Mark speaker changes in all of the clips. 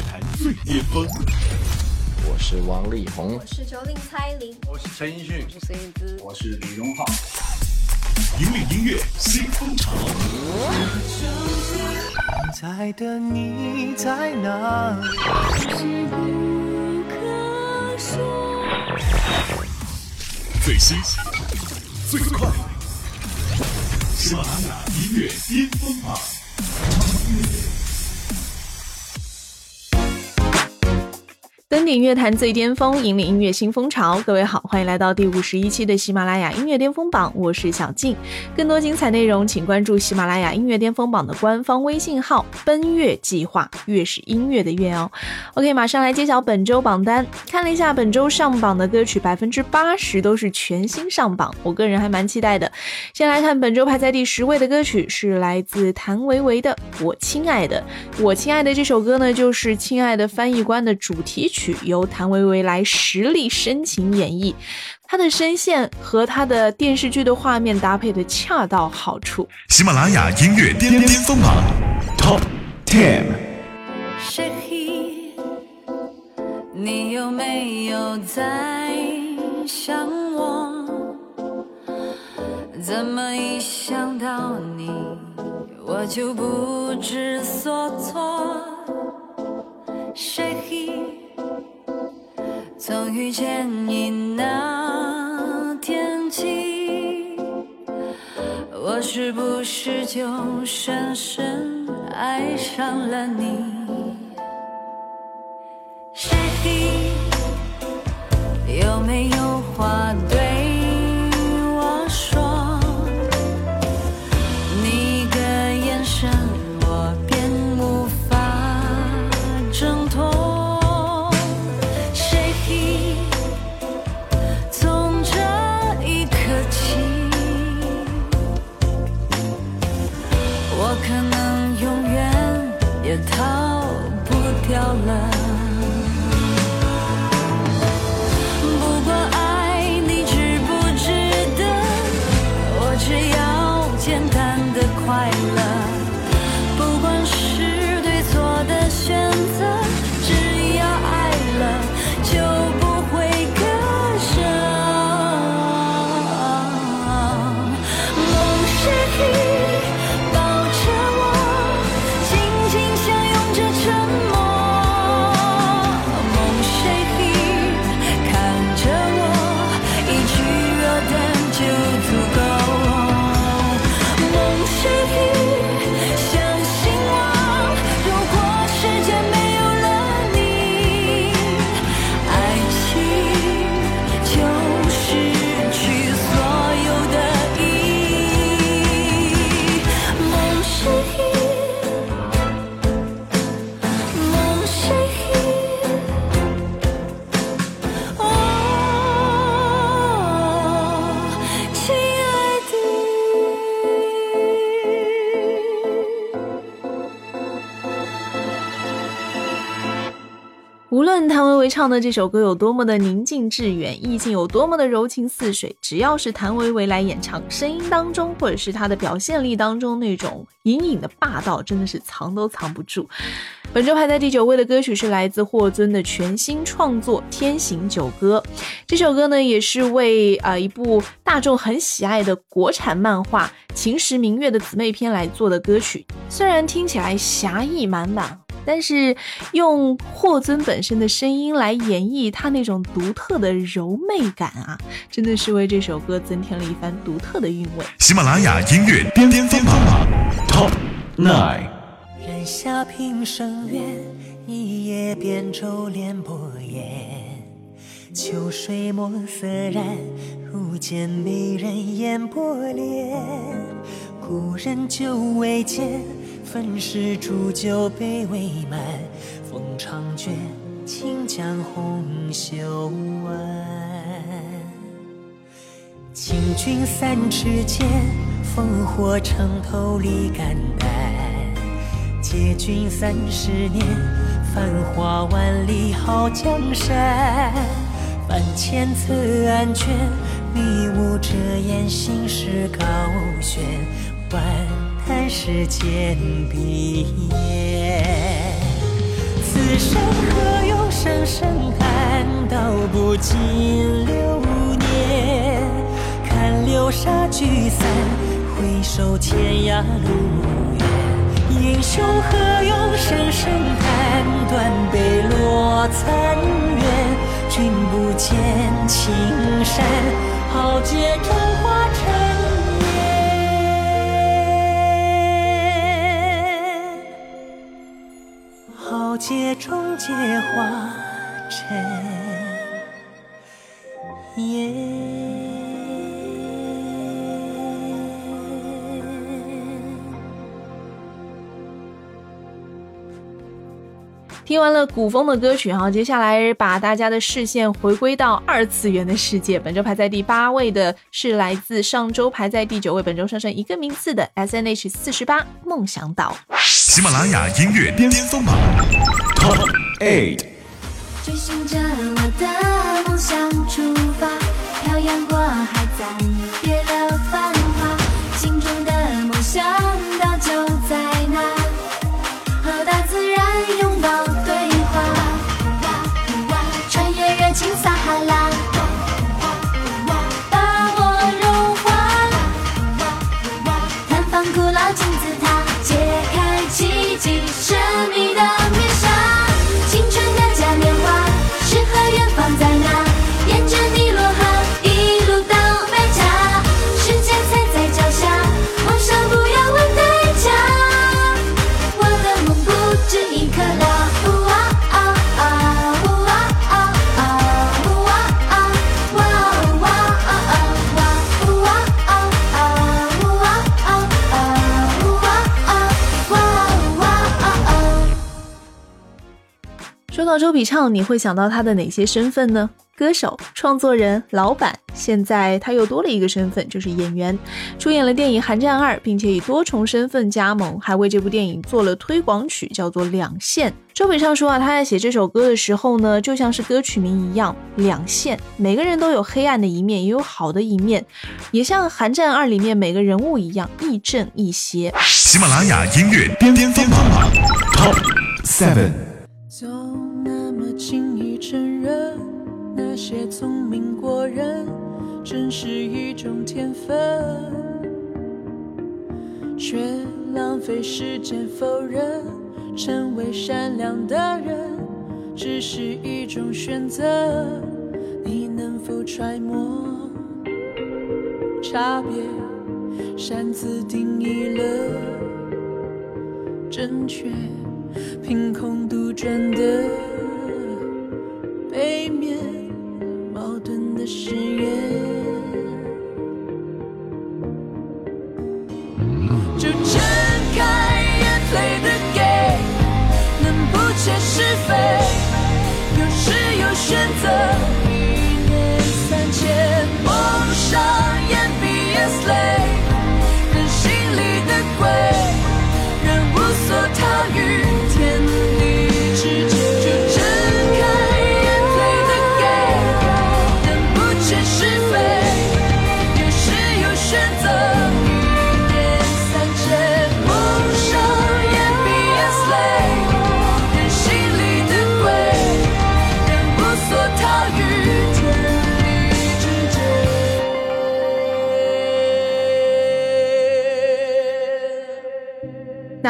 Speaker 1: 乐坛最巅峰。
Speaker 2: 我是王力宏，
Speaker 3: 我是九零蔡依林，
Speaker 4: 我是陈奕迅，
Speaker 3: 我是孙燕姿，
Speaker 5: 我是李荣浩。
Speaker 1: 引领音乐新风潮。
Speaker 6: 现在的你在哪里？
Speaker 1: 最新最快，喜马拉雅音乐巅峰榜。
Speaker 7: 登顶乐坛最巅峰，引领音乐新风潮。各位好，欢迎来到第五十一期的喜马拉雅音乐巅峰榜，我是小静。更多精彩内容，请关注喜马拉雅音乐巅峰榜的官方微信号“奔月计划”，月是音乐的月哦。OK，马上来揭晓本周榜单。看了一下本周上榜的歌曲，百分之八十都是全新上榜，我个人还蛮期待的。先来看本周排在第十位的歌曲，是来自谭维维的《我亲爱的》。我亲爱的这首歌呢，就是《亲爱的翻译官》的主题曲。由谭维维来实力深情演绎，她的声线和她的电视剧的画面搭配的恰到好处。
Speaker 1: 喜马拉雅音乐巅巅峰榜 Top Ten。
Speaker 8: 你有没有在想我？怎么一想到你，我就不知所措？谁？从遇见你那天起，我是不是就深深爱上了你？
Speaker 7: 维唱的这首歌有多么的宁静致远，意境有多么的柔情似水。只要是谭维维来演唱，声音当中或者是她的表现力当中那种隐隐的霸道，真的是藏都藏不住。本周排在第九位的歌曲是来自霍尊的全新创作《天行九歌》。这首歌呢，也是为啊一部大众很喜爱的国产漫画《秦时明月》的姊妹篇来做的歌曲。虽然听起来侠义满满。但是用霍尊本身的声音来演绎他那种独特的柔媚感啊，真的是为这首歌增添了一番独特的韵味。
Speaker 1: 喜马拉雅音乐巅巅巅榜 Top Nine。
Speaker 6: 人下平生缘，一夜扁舟连波烟。秋水墨色染，如见美人眼波涟。故人久未见。分时煮酒杯未满，风长卷，轻将红袖挽。请君三尺剑，烽火城头立肝胆。借君三十年，繁华万里好江山。翻千次案卷，迷雾遮掩心事高悬。万。看世间笔眼，此
Speaker 9: 生何用声声叹，道不尽流年。看流沙聚散，回首天涯路远。英雄何用声声叹，断碑落残垣。君不见青山，豪杰豪杰终结化尘烟。
Speaker 7: 听完了古风的歌曲哈，接下来把大家的视线回归到二次元的世界。本周排在第八位的是来自上周排在第九位，本周上升一个名次的 S N H 四十八《梦想岛》。
Speaker 1: 喜马拉雅音乐巅峰榜 Top Eight。
Speaker 10: 追寻着我的梦想出
Speaker 7: 说到周笔畅，你会想到他的哪些身份呢？歌手、创作人、老板，现在他又多了一个身份，就是演员，出演了电影《寒战二》，并且以多重身份加盟，还为这部电影做了推广曲，叫做《两线》。周笔畅说啊，他在写这首歌的时候呢，就像是歌曲名一样，两线，每个人都有黑暗的一面，也有好的一面，也像《寒战二》里面每个人物一样，亦正亦邪。
Speaker 1: 喜马拉雅音乐巅峰榜 Top Seven。
Speaker 9: 轻易承认，那些聪明过人，真是一种天分，却浪费时间否认，成为善良的人，只是一种选择。你能否揣摩差别？擅自定义了正确。凭空杜撰的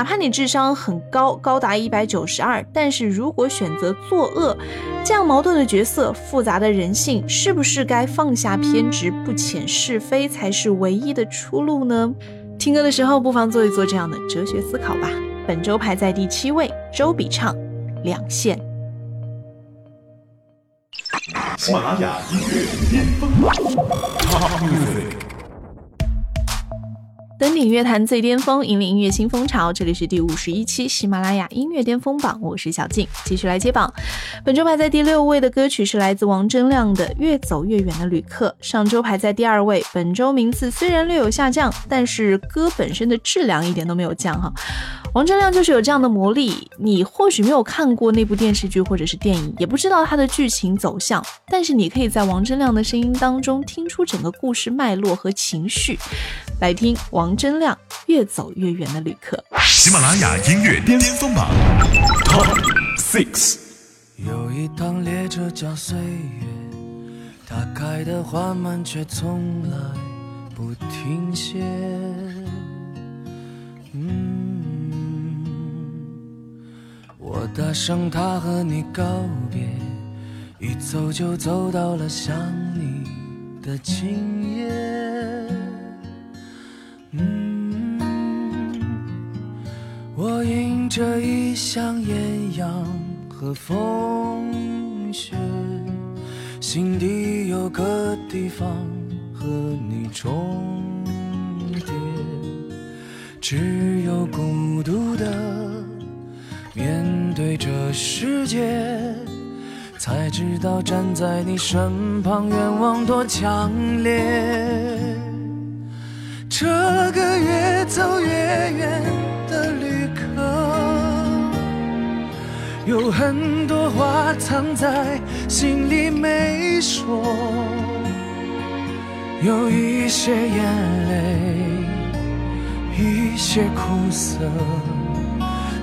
Speaker 7: 哪怕你智商很高，高达一百九十二，但是如果选择作恶，这样矛盾的角色、复杂的人性，是不是该放下偏执，不遣是非，才是唯一的出路呢？听歌的时候，不妨做一做这样的哲学思考吧。本周排在第七位，周笔畅，《两线》。
Speaker 1: 喜马拉雅音乐巅峰。
Speaker 7: 登顶乐坛最巅峰，引领音乐新风潮。这里是第五十一期喜马拉雅音乐巅峰榜，我是小静，继续来接榜。本周排在第六位的歌曲是来自王铮亮的《越走越远的旅客》，上周排在第二位。本周名次虽然略有下降，但是歌本身的质量一点都没有降哈。王铮亮就是有这样的魔力，你或许没有看过那部电视剧或者是电影，也不知道它的剧情走向，但是你可以在王铮亮的声音当中听出整个故事脉络和情绪。来听王铮亮《越走越远的旅客》。
Speaker 1: 喜马拉雅音乐巅峰榜 Top
Speaker 8: Six，
Speaker 11: 有一趟列车叫岁月，它开得缓慢，却从来不停歇。嗯，我搭上它和你告别，一走就走到了想你的今夜。我迎着异乡艳阳和风雪，心底有个地方和你重叠，只有孤独的面对这世界，才知道站在你身旁愿望多强烈。这个越走越远有很多话藏在心里没说，有一些眼泪，一些苦涩，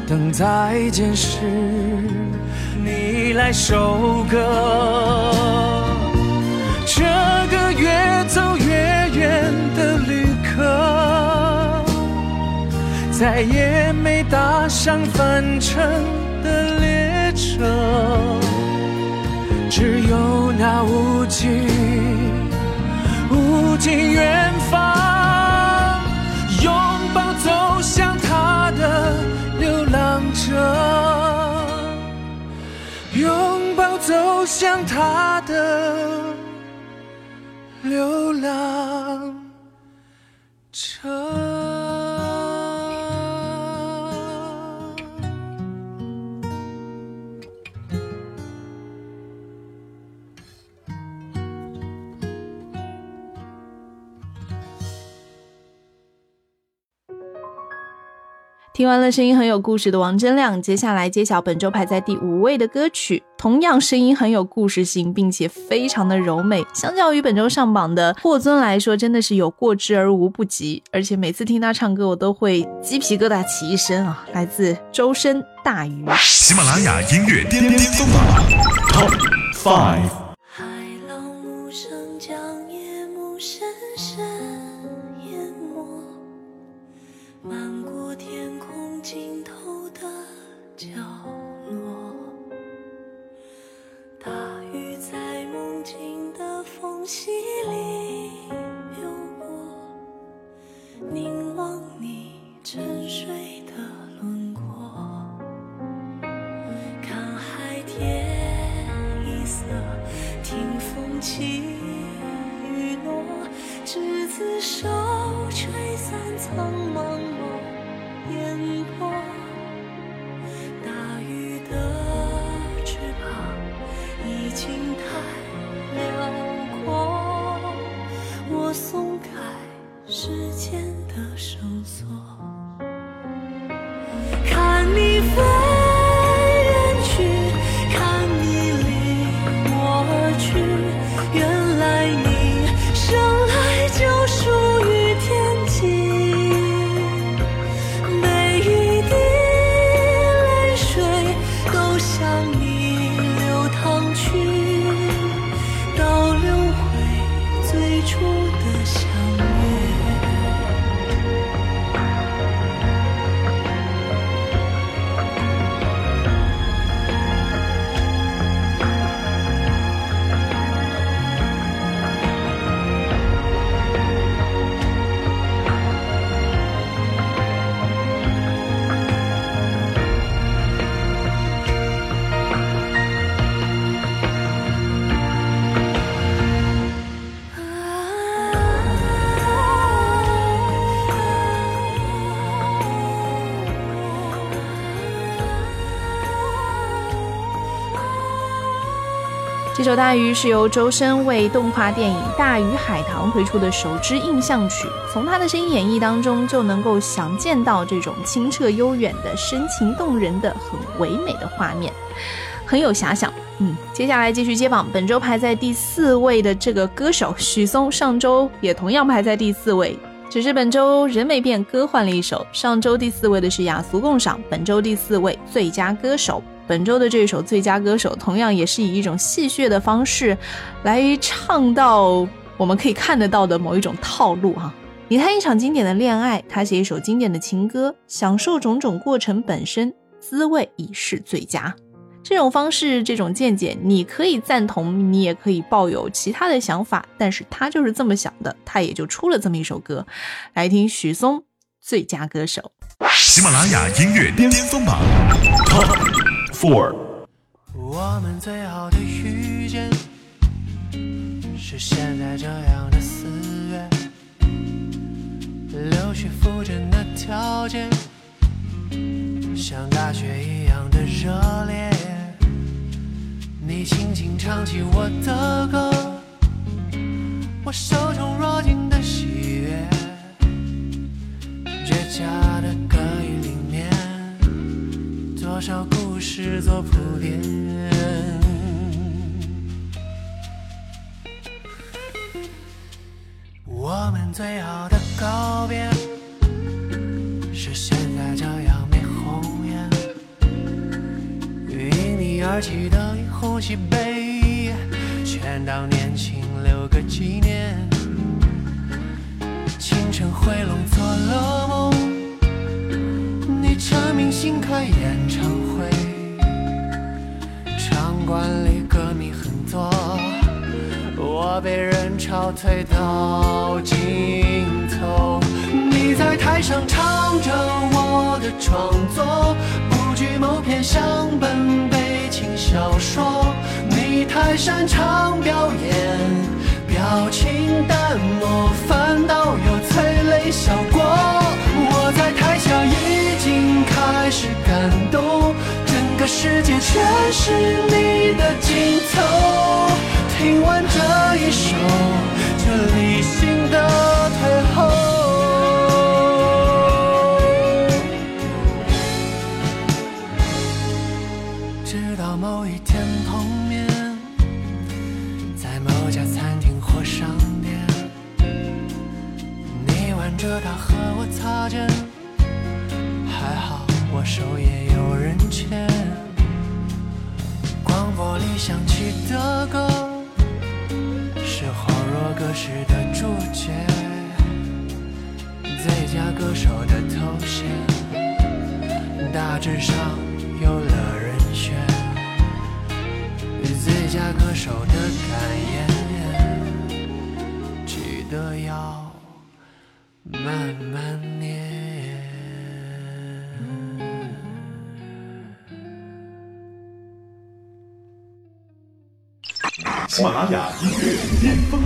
Speaker 11: 等再见时你来收割。这个越走越远的旅客，再也没搭上返程尽无尽远方，拥抱走向他的流浪者，拥抱走向他的。流浪
Speaker 7: 听完了声音很有故事的王铮亮，接下来揭晓本周排在第五位的歌曲，同样声音很有故事性，并且非常的柔美。相较于本周上榜的霍尊来说，真的是有过之而无不及。而且每次听他唱歌，我都会鸡皮疙瘩起一身啊！来自周深《大鱼》。
Speaker 8: 喜马拉雅音乐巅峰榜 Top Five。
Speaker 7: 这首《大鱼》是由周深为动画电影《大鱼海棠》推出的首支印象曲，从他的声音演绎当中就能够想见到这种清澈悠远的、深情动人的、很唯美的画面，很有遐想。嗯，接下来继续接榜，本周排在第四位的这个歌手许嵩，上周也同样排在第四位。只是本周人没变，歌换了一首。上周第四位的是雅俗共赏，本周第四位最佳歌手本周的这首最佳歌手，同样也是以一种戏谑的方式来唱到我们可以看得到的某一种套路哈。你谈一场经典的恋爱，他写一首经典的情歌，享受种种过程本身，滋味已是最佳。这种方式，这种见解，你可以赞同，你也可以抱有其他的想法，但是他就是这么想的，他也就出了这么一首歌。来听许嵩《最佳歌手》。
Speaker 1: 喜马拉雅音乐巅峰榜 Four。
Speaker 12: 我们最好的遇见，是现在这样的四月，流血附着的条件，像大雪一样的热烈。你轻轻唱起我的歌，我手中若静的喜悦，倔强的歌，多少故事做铺垫。我们最好的告别，是现在这样没红颜，因你而起的一壶喜杯，全当年轻留个纪念。清晨回笼做了梦，明星开演唱会，场馆里歌迷很多，我被人潮推到尽头。你在台上唱着我的创作，不惧某篇乡本悲情小说。你太擅长表演，表情淡漠，反倒有催泪效果全是你的镜头。听完这一首，这理性的退后。直到某一天碰面，在某家餐厅或商店，你挽着她和我擦肩，里响起的歌，是恍若隔世的主角，最佳歌手的头衔，大致上有了人选。最佳歌手的感言，记得要慢慢
Speaker 1: 玛雅音乐巅峰。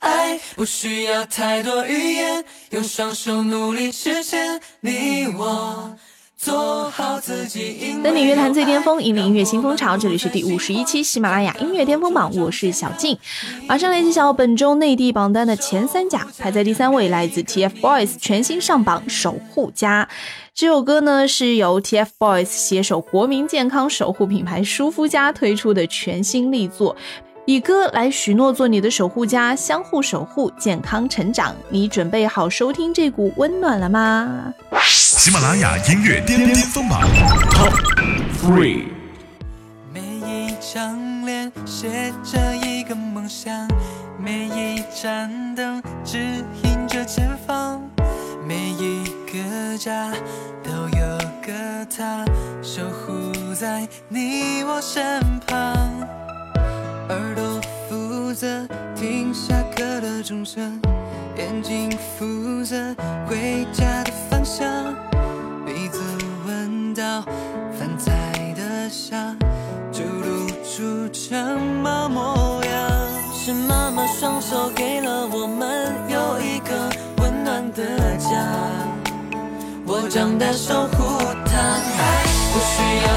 Speaker 12: 爱不需要太多语言，用双手努力实现。你我做好自己。
Speaker 7: 登顶乐坛最巅峰，引领音乐新风潮。这里是第五十一期喜马拉雅音乐巅峰榜，我是小静。马上来揭晓本周内地榜单的前三甲，排在第三位，来自 TFBOYS 全新上榜《守护家》。这首歌呢是由 TFBOYS 携手国民健康守护品牌舒肤佳推出的全新力作。以歌来许诺做你的守护家，相互守护，健康成长。你准备好收听这股温暖了吗？
Speaker 1: 喜马拉雅音乐巅巅峰榜 Top Three。
Speaker 12: 每一张脸写着一个梦想，每一盏灯指引着前方，每一个家都有个他守护在你我身旁。耳朵负责听下课的钟声，眼睛负责回家的方向，鼻子闻到饭菜的香，就露出城堡模样。是妈妈双手给了我们有一个温暖的家，我长大守护它。爱不需要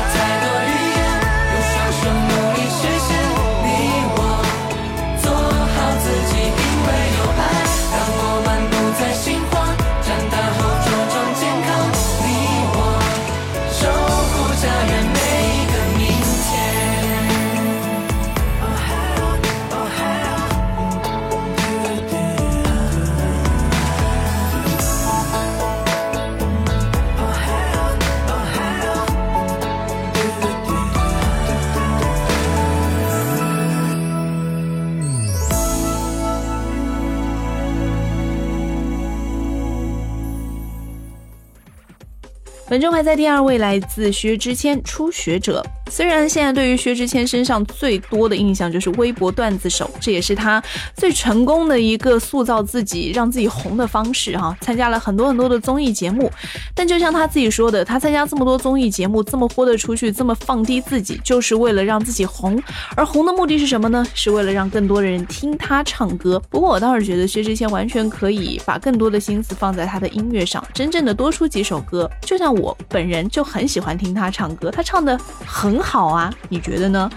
Speaker 7: 本周排在第二位，来自薛之谦，初学者。虽然现在对于薛之谦身上最多的印象就是微博段子手，这也是他最成功的一个塑造自己、让自己红的方式哈。参加了很多很多的综艺节目，但就像他自己说的，他参加这么多综艺节目，这么豁得出去，这么放低自己，就是为了让自己红。而红的目的是什么呢？是为了让更多的人听他唱歌。不过我倒是觉得薛之谦完全可以把更多的心思放在他的音乐上，真正的多出几首歌。就像我本人就很喜欢听他唱歌，他唱的很。好啊，你觉得呢？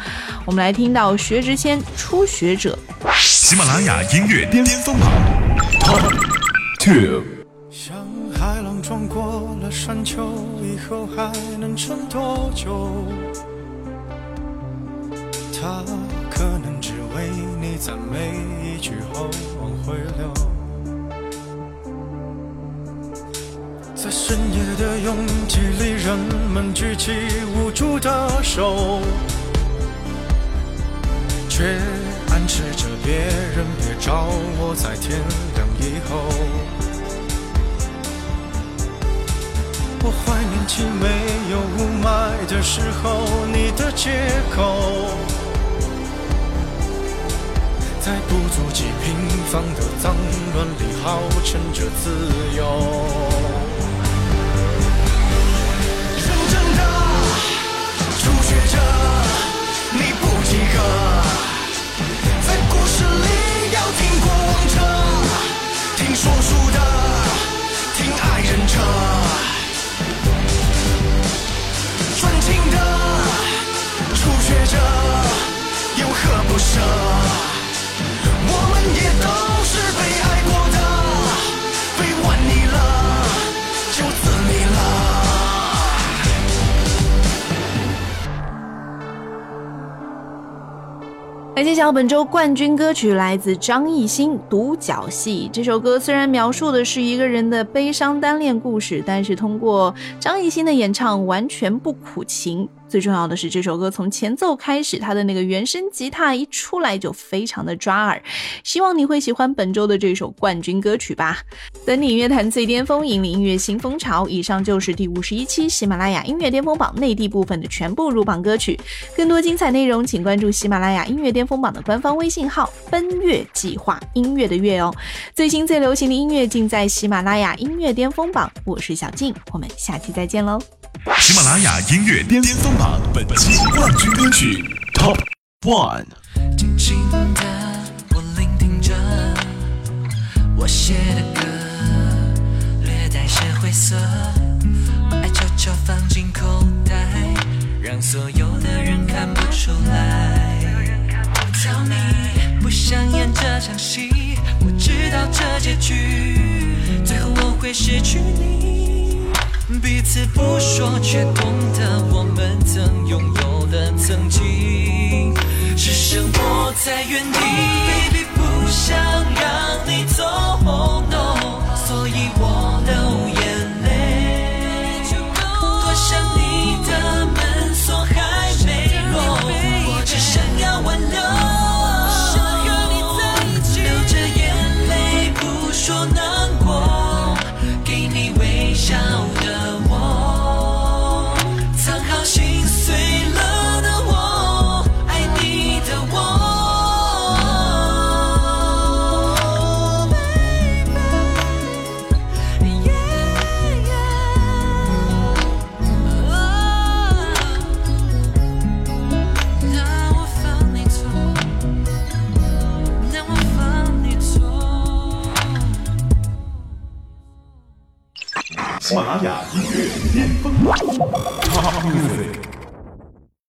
Speaker 7: 我们来听到薛之谦《初学者》。
Speaker 1: 喜马拉雅音乐巅峰榜 Top Two。
Speaker 3: 像海浪撞过了山丘，以后还能撑多久？他可能只为你赞美一句后往回流。在深夜的拥挤里，人们举起无助的手，却暗示着别人别找我，在天亮以后。我怀念起没有雾霾的时候，你的借口，在不足几平方的脏乱里，号称着自由。者，你不及格在故事里要听过往者，听说书的，听爱人者，专情的初学者有何不舍？我们也都是被
Speaker 7: 来揭晓本周冠军歌曲，来自张艺兴《独角戏》。这首歌虽然描述的是一个人的悲伤单恋故事，但是通过张艺兴的演唱，完全不苦情。最重要的是，这首歌从前奏开始，它的那个原声吉他一出来就非常的抓耳。希望你会喜欢本周的这首冠军歌曲吧。等你乐坛最巅峰，引领音乐新风潮。以上就是第五十一期喜马拉雅音乐巅峰榜内地部分的全部入榜歌曲。更多精彩内容，请关注喜马拉雅音乐巅峰榜的官方微信号“奔月计划”，音乐的月哦。最新最流行的音乐尽在喜马拉雅音乐巅峰榜。我是小静，我们下期再见喽。
Speaker 1: 喜马拉雅音乐巅峰榜本期冠军歌曲 Top One。
Speaker 3: 静静的，我聆听着我写的歌，略带些灰色，把爱悄悄放进口袋，让所有的人看不出来。Tell me，不想演这场戏，我知道这结局，最后我会失去你。彼此不说，却懂得我们曾拥有的曾经，只剩我在原地。Baby，不想让你走，no，所以我